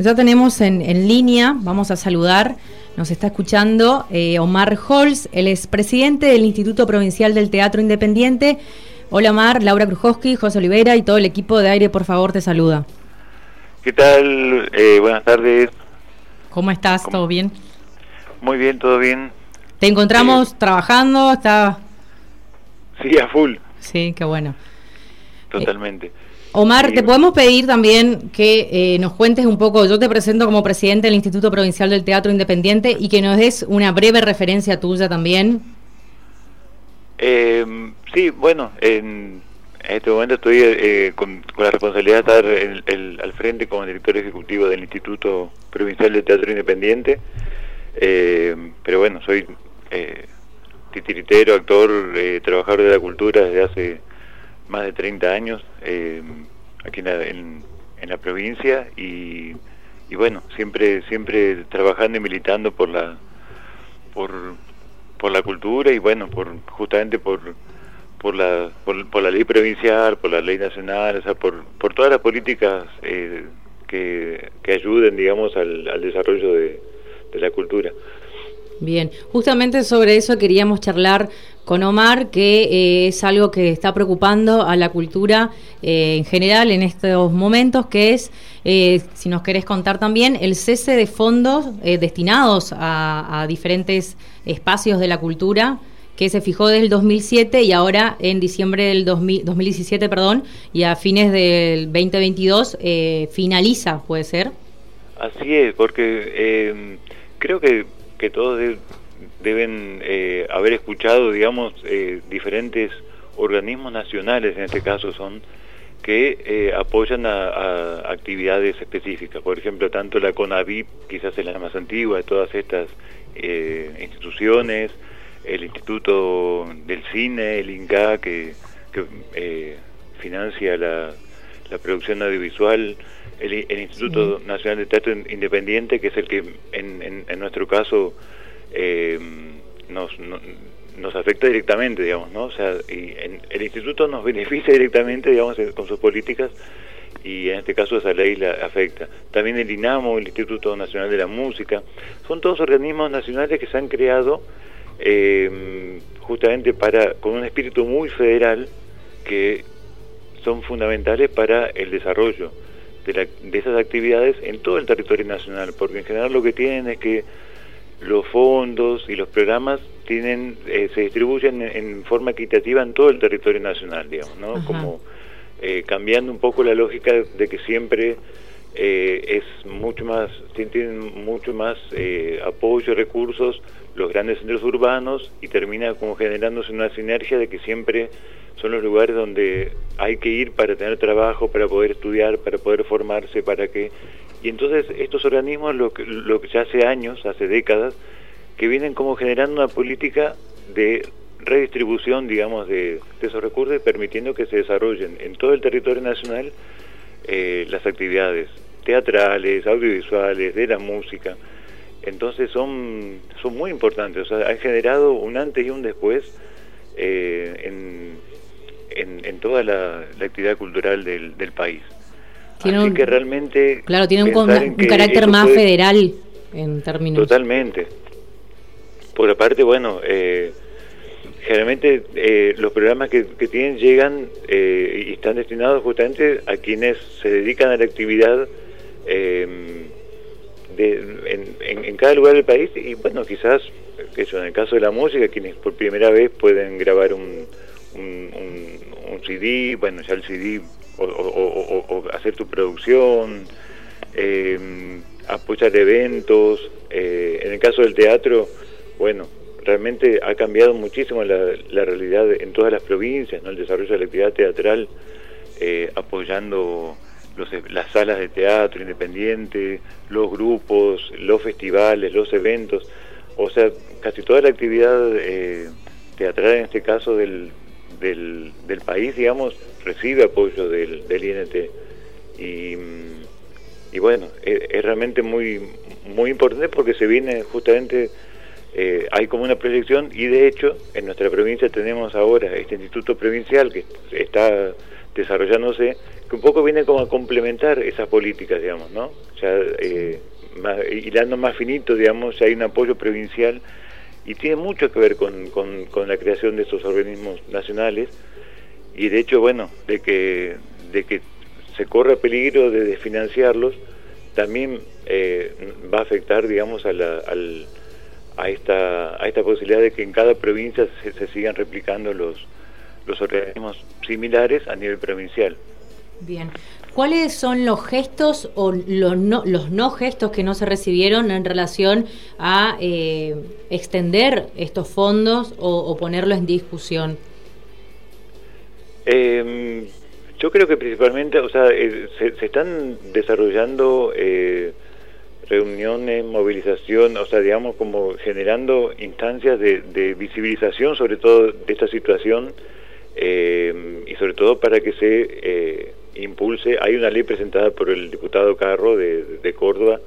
Ya tenemos en, línea, vamos a saludar, nos está escuchando eh, Omar Holz, él es presidente del Instituto Provincial del Teatro Independiente. Hola Omar, Laura Krujowski, José Olivera y todo el equipo de aire, por favor, te saluda. ¿Qué tal? Eh, buenas tardes. ¿Cómo estás? ¿Todo bien? Muy bien, todo bien. ¿Te encontramos trabajando? ¿Está... Sí, a full. Sí, qué bueno. Totalmente. Omar, te podemos pedir también que eh, nos cuentes un poco, yo te presento como presidente del Instituto Provincial del Teatro Independiente y que nos des una breve referencia tuya también. Eh, sí, bueno, en, este momento estoy eh, con, la responsabilidad de estar al frente como director ejecutivo del Instituto Provincial del Teatro Independiente, pero bueno, soy titiritero, actor, trabajador de la cultura desde hace más de 30 años eh, aquí en la, provincia y, bueno, siempre siempre trabajando y militando por la por, por la cultura y bueno, por justamente por por la por, la ley provincial, por la ley nacional, o sea, por, por todas las políticas eh, que, que ayuden, digamos, al, al desarrollo de, de la cultura. Bien, justamente sobre eso queríamos charlar con Omar, que eh, es algo que está preocupando a la cultura eh, en general en estos momentos, que es, eh, si nos querés contar también, el cese de fondos destinados a, diferentes espacios de la cultura que se fijó desde el 2007 y ahora en diciembre del 2017, perdón, y a fines del 2022 finaliza, ¿puede ser? Así es, porque creo que que todos deben eh, haber escuchado, digamos, eh, diferentes organismos nacionales, en este caso son, que eh, apoyan a, actividades específicas. Por ejemplo, tanto la CONAVIP, quizás es la más antigua de todas estas instituciones, el Instituto del Cine, el INCA, que, financia la, producción audiovisual, el, Instituto Nacional de Teatro Independiente, que es el que en, en, nuestro caso eh, nos, nos afecta directamente, digamos, ¿no? O sea, y el instituto nos beneficia directamente, digamos, con sus políticas y en este caso esa ley la afecta. También el INAMO, el Instituto Nacional de la Música, son todos organismos nacionales que se han creado eh, justamente para con un espíritu muy federal que son fundamentales para el desarrollo de, esas actividades en todo el territorio nacional, porque en general lo que tienen es que los fondos y los programas tienen eh, se distribuyen en, forma equitativa en todo el territorio nacional, digamos, ¿no? Como eh, cambiando un poco la lógica de que siempre eh, es mucho más, tienen mucho más apoyo, recursos los grandes centros urbanos y termina como generándose una sinergia de que siempre son los lugares donde hay que ir para tener trabajo, para poder estudiar, para poder formarse, para que... Y entonces estos organismos, lo que, lo que ya hace años, hace décadas, que vienen como generando una política de redistribución, digamos, de, esos recursos, permitiendo que se desarrollen en todo el territorio nacional eh, las actividades teatrales, audiovisuales, de la música. Entonces son, son muy importantes, o sea, han generado un antes y un después eh, en, en, toda la, actividad cultural del, del país. Así que realmente... Claro, tiene un, carácter más federal en términos... Totalmente. Por aparte, bueno, eh, generalmente eh, los programas que, que tienen llegan eh, y están destinados justamente a quienes se dedican a la actividad de, en, en, cada lugar del país y bueno, quizás, que en el caso de la música, quienes por primera vez pueden grabar un, un, un, CD, bueno, ya el CD, o, hacer tu producción, eh, apoyar eventos. Eh, en el caso del teatro, bueno, realmente ha cambiado muchísimo la, la realidad en todas las provincias, ¿no? el desarrollo de la actividad teatral, eh, apoyando los, las salas de teatro independiente, los grupos, los festivales, los eventos, o sea, casi toda la actividad eh, teatral en este caso del, del, del país, digamos, recibe apoyo del, del INT. Y, y bueno, es, realmente muy, muy importante porque se viene justamente, eh, hay como una proyección y de hecho en nuestra provincia tenemos ahora este instituto provincial que está desarrollándose, que un poco viene como a complementar esas políticas, digamos, ¿no? Ya eh, hilando más finito, digamos, ya hay un apoyo provincial y tiene mucho que ver con, con, la creación de estos organismos nacionales y de hecho, bueno, de que, de que se corre peligro de desfinanciarlos, también eh, va a afectar, digamos, a, la, al, a, esta, a esta posibilidad de que en cada provincia se, sigan replicando los, los organismos similares a nivel provincial. Bien. ¿Cuáles son los gestos o los no, los no gestos que no se recibieron en relación a eh, extender estos fondos o, ponerlos en discusión? Eh, yo creo que principalmente, o sea, eh, se, están desarrollando eh, reuniones, movilización, o sea, digamos, como generando instancias de, visibilización, sobre todo de esta situación, eh, y sobre todo para que se impulse. Hay una ley presentada por el diputado Carro de, Córdoba,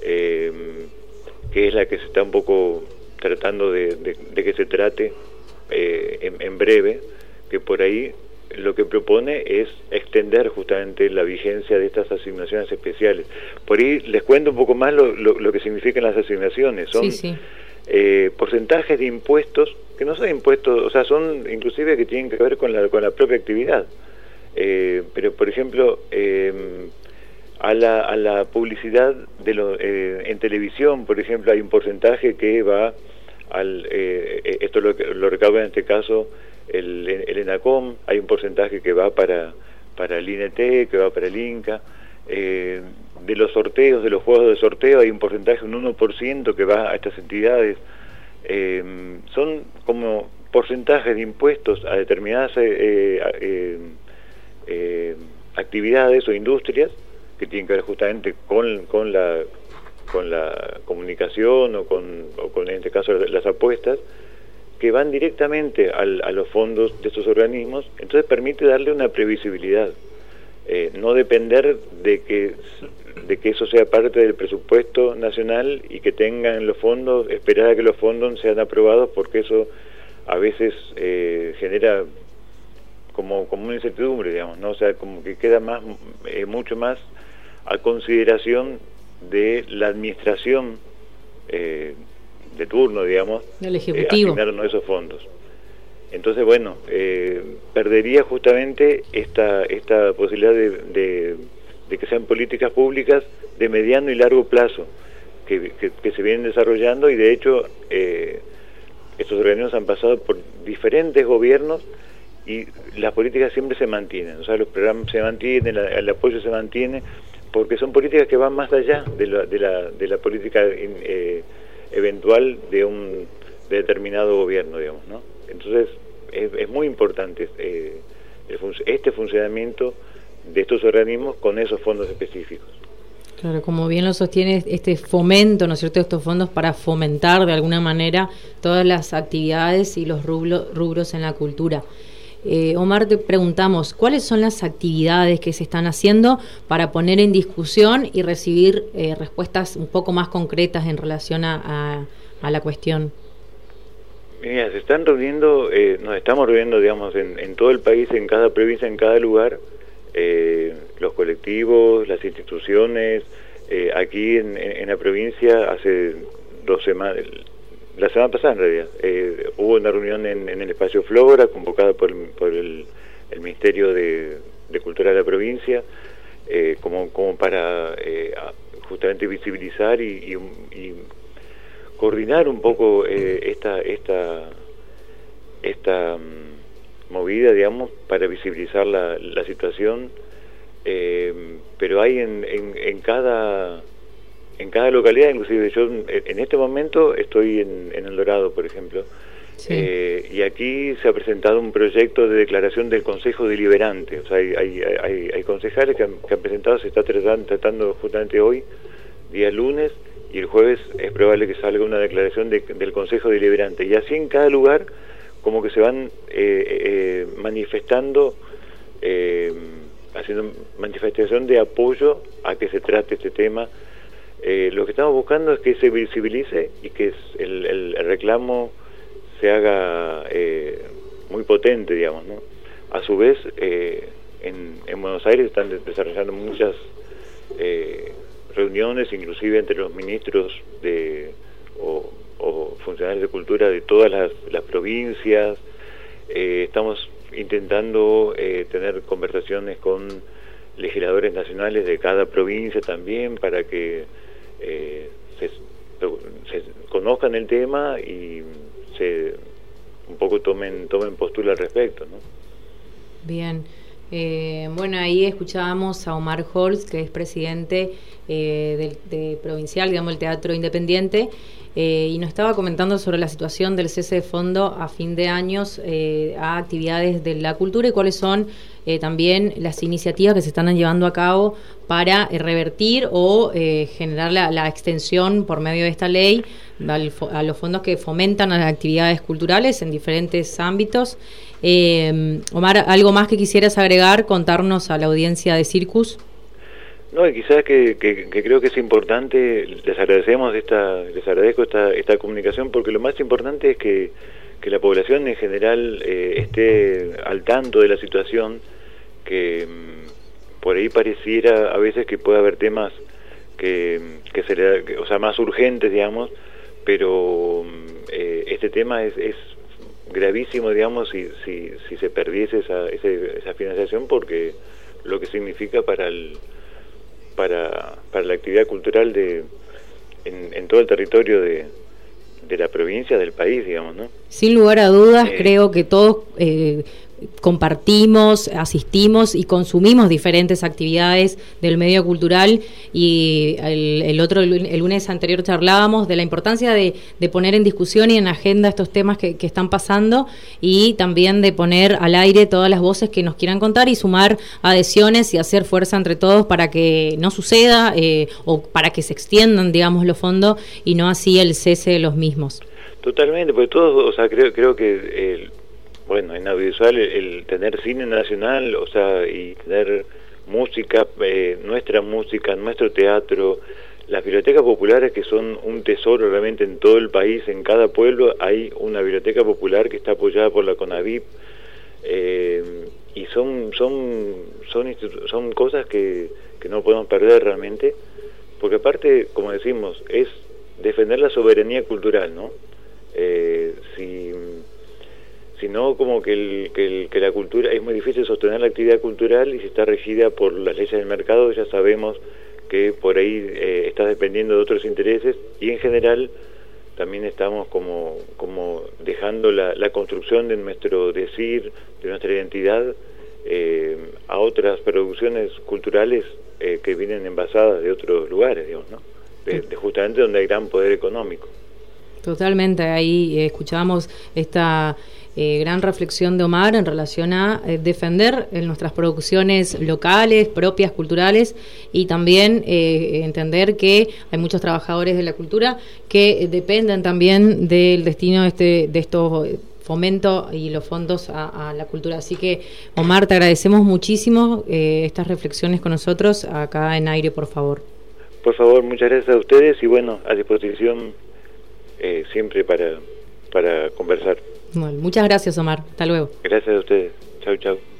que es la que se está un poco tratando de, que se trate en breve, que por ahí lo que propone es extender justamente la vigencia de estas asignaciones especiales. Por ahí les cuento un poco más lo, lo, que significan las asignaciones. Son eh, porcentajes de impuestos que no son impuestos, o sea, son inclusive que tienen que ver con la, con la propia actividad. Eh, pero, por ejemplo, em, a, la, a la publicidad de lo, eh, en televisión, por ejemplo, hay un porcentaje que va al... esto lo, lo recauda en este caso el, el ENACOM, hay un porcentaje que va para, para el INT, que va para el INCA. Eh, de los sorteos, de los juegos de sorteo, hay un porcentaje, un 1% que va a estas entidades. Eh, son como porcentajes de impuestos a determinadas eh, actividades o industrias que tienen que ver justamente con, la, con la comunicación o con, o con, en este caso, las apuestas, que van directamente a los fondos de estos organismos, entonces permite darle una previsibilidad, eh, no depender de que, de que eso sea parte del presupuesto nacional y que tengan los fondos, esperar a que los fondos sean aprobados porque eso a veces eh, genera como, como una incertidumbre, digamos, ¿no? O sea, como que queda más, eh, mucho más a consideración de la administración eh, de turno, digamos, el Ejecutivo. Eh, esos fondos. Entonces, bueno, eh, perdería justamente esta, esta posibilidad de, de, que sean políticas públicas de mediano y largo plazo que, que, se vienen desarrollando y de hecho eh, estos organismos han pasado por diferentes gobiernos y las políticas siempre se mantienen, o sea, los programas se mantienen, el apoyo se mantiene, porque son políticas que van más allá de la, de la, de la política eh, eventual de un determinado gobierno, digamos, ¿no? Entonces, es, muy importante eh, este funcionamiento de estos organismos con esos fondos específicos. Claro, como bien lo sostiene este fomento, ¿no es cierto?, estos fondos para fomentar de alguna manera todas las actividades y los rubros en la cultura. Eh, Omar, te preguntamos, ¿cuáles son las actividades que se están haciendo para poner en discusión y recibir eh, respuestas un poco más concretas en relación a, la cuestión? Mira, se están reuniendo, eh, nos estamos reuniendo, digamos, en, todo el país, en cada provincia, en cada lugar, los colectivos, las instituciones, aquí en, la provincia hace dos semanas, la semana pasada en realidad, eh, hubo una reunión en, el espacio Flora convocada por, el, Ministerio de, Cultura de la provincia eh, como, para eh, justamente visibilizar y, coordinar un poco esta, mm, movida, digamos, para visibilizar la, situación, pero hay en cada en cada localidad, inclusive yo en este momento estoy en, El Dorado, por ejemplo, eh, y aquí se ha presentado un proyecto de declaración del Consejo Deliberante, o sea, hay, hay, hay, concejales que han, presentado, se está tratando, tratando justamente hoy, día lunes, y el jueves es probable que salga una declaración del Consejo Deliberante, y así en cada lugar como que se van eh, eh, manifestando haciendo manifestación de apoyo a que se trate este tema eh, lo que estamos buscando es que se visibilice y que el, reclamo se haga eh, muy potente, digamos, ¿no? A su vez, eh, en, en Buenos Aires están desarrollando muchas reuniones, inclusive entre los ministros de, o, funcionarios de cultura de todas las, provincias. Estamos intentando tener conversaciones con legisladores nacionales de cada provincia también para que conozcan el tema y se un poco tomen tomen postura al respecto, ¿no? Bien. Eh, bueno, ahí escuchábamos a Omar Holz, que es presidente eh, del provincial, digamos, el Teatro Independiente, eh, y nos estaba comentando sobre la situación del cese de fondo a fin de años a actividades de la cultura y cuáles son también las iniciativas que se están llevando a cabo para revertir o generar la, extensión por medio de esta ley a los fondos que fomentan las actividades culturales en diferentes ámbitos. Eh, Omar, ¿algo más que quisieras agregar, contarnos a la audiencia de Circus? No, y quizás que, creo que es importante, les agradecemos esta, les agradezco esta, esta comunicación porque lo más importante es que, la población en general eh, esté al tanto de la situación, que mm, por ahí pareciera a veces que puede haber temas que, que, se o sea, más urgentes, digamos, pero mm, eh, este tema es, gravísimo, digamos, si, si, se perdiese esa, esa, financiación, porque lo que significa para el, para, para la actividad cultural de en, en todo el territorio de, de la provincia, del país, digamos, ¿no? Sin lugar a dudas, eh, creo que todos eh, compartimos, asistimos y consumimos diferentes actividades del medio cultural y el, otro el lunes anterior charlábamos de la importancia de, poner en discusión y en agenda estos temas que, están pasando y también de poner al aire todas las voces que nos quieran contar y sumar adhesiones y hacer fuerza entre todos para que no suceda eh, o para que se extiendan digamos los fondos y no así el cese de los mismos. Totalmente, porque todos, o sea, creo, creo que el bueno, en audiovisual el, tener cine nacional, o sea, y tener música, eh, nuestra música, nuestro teatro, las bibliotecas populares que son un tesoro realmente en todo el país, en cada pueblo hay una biblioteca popular que está apoyada por la CONAVIP eh, y son son son cosas que, que no podemos perder realmente, porque aparte, como decimos, es defender la soberanía cultural, ¿no? Eh, sino como que, el, que, la cultura es muy difícil sostener la actividad cultural y si está regida por las leyes del mercado ya sabemos que por ahí eh, está dependiendo de otros intereses y en general también estamos como, como dejando la, construcción de nuestro decir, de nuestra identidad eh, a otras producciones culturales eh, que vienen envasadas de otros lugares, digamos, ¿no? de, justamente donde hay gran poder económico. Totalmente, ahí escuchábamos esta eh, gran reflexión de Omar en relación a eh, defender en nuestras producciones locales, propias, culturales, y también eh, entender que hay muchos trabajadores de la cultura que dependen también del destino de, este, de estos fomento y los fondos a, la cultura. Así que, Omar, te agradecemos muchísimo estas reflexiones con nosotros acá en aire, por favor. Por favor, muchas gracias a ustedes y bueno, a disposición siempre para, para conversar muchas gracias, Omar. Hasta luego. Gracias a ustedes. Chau, chau.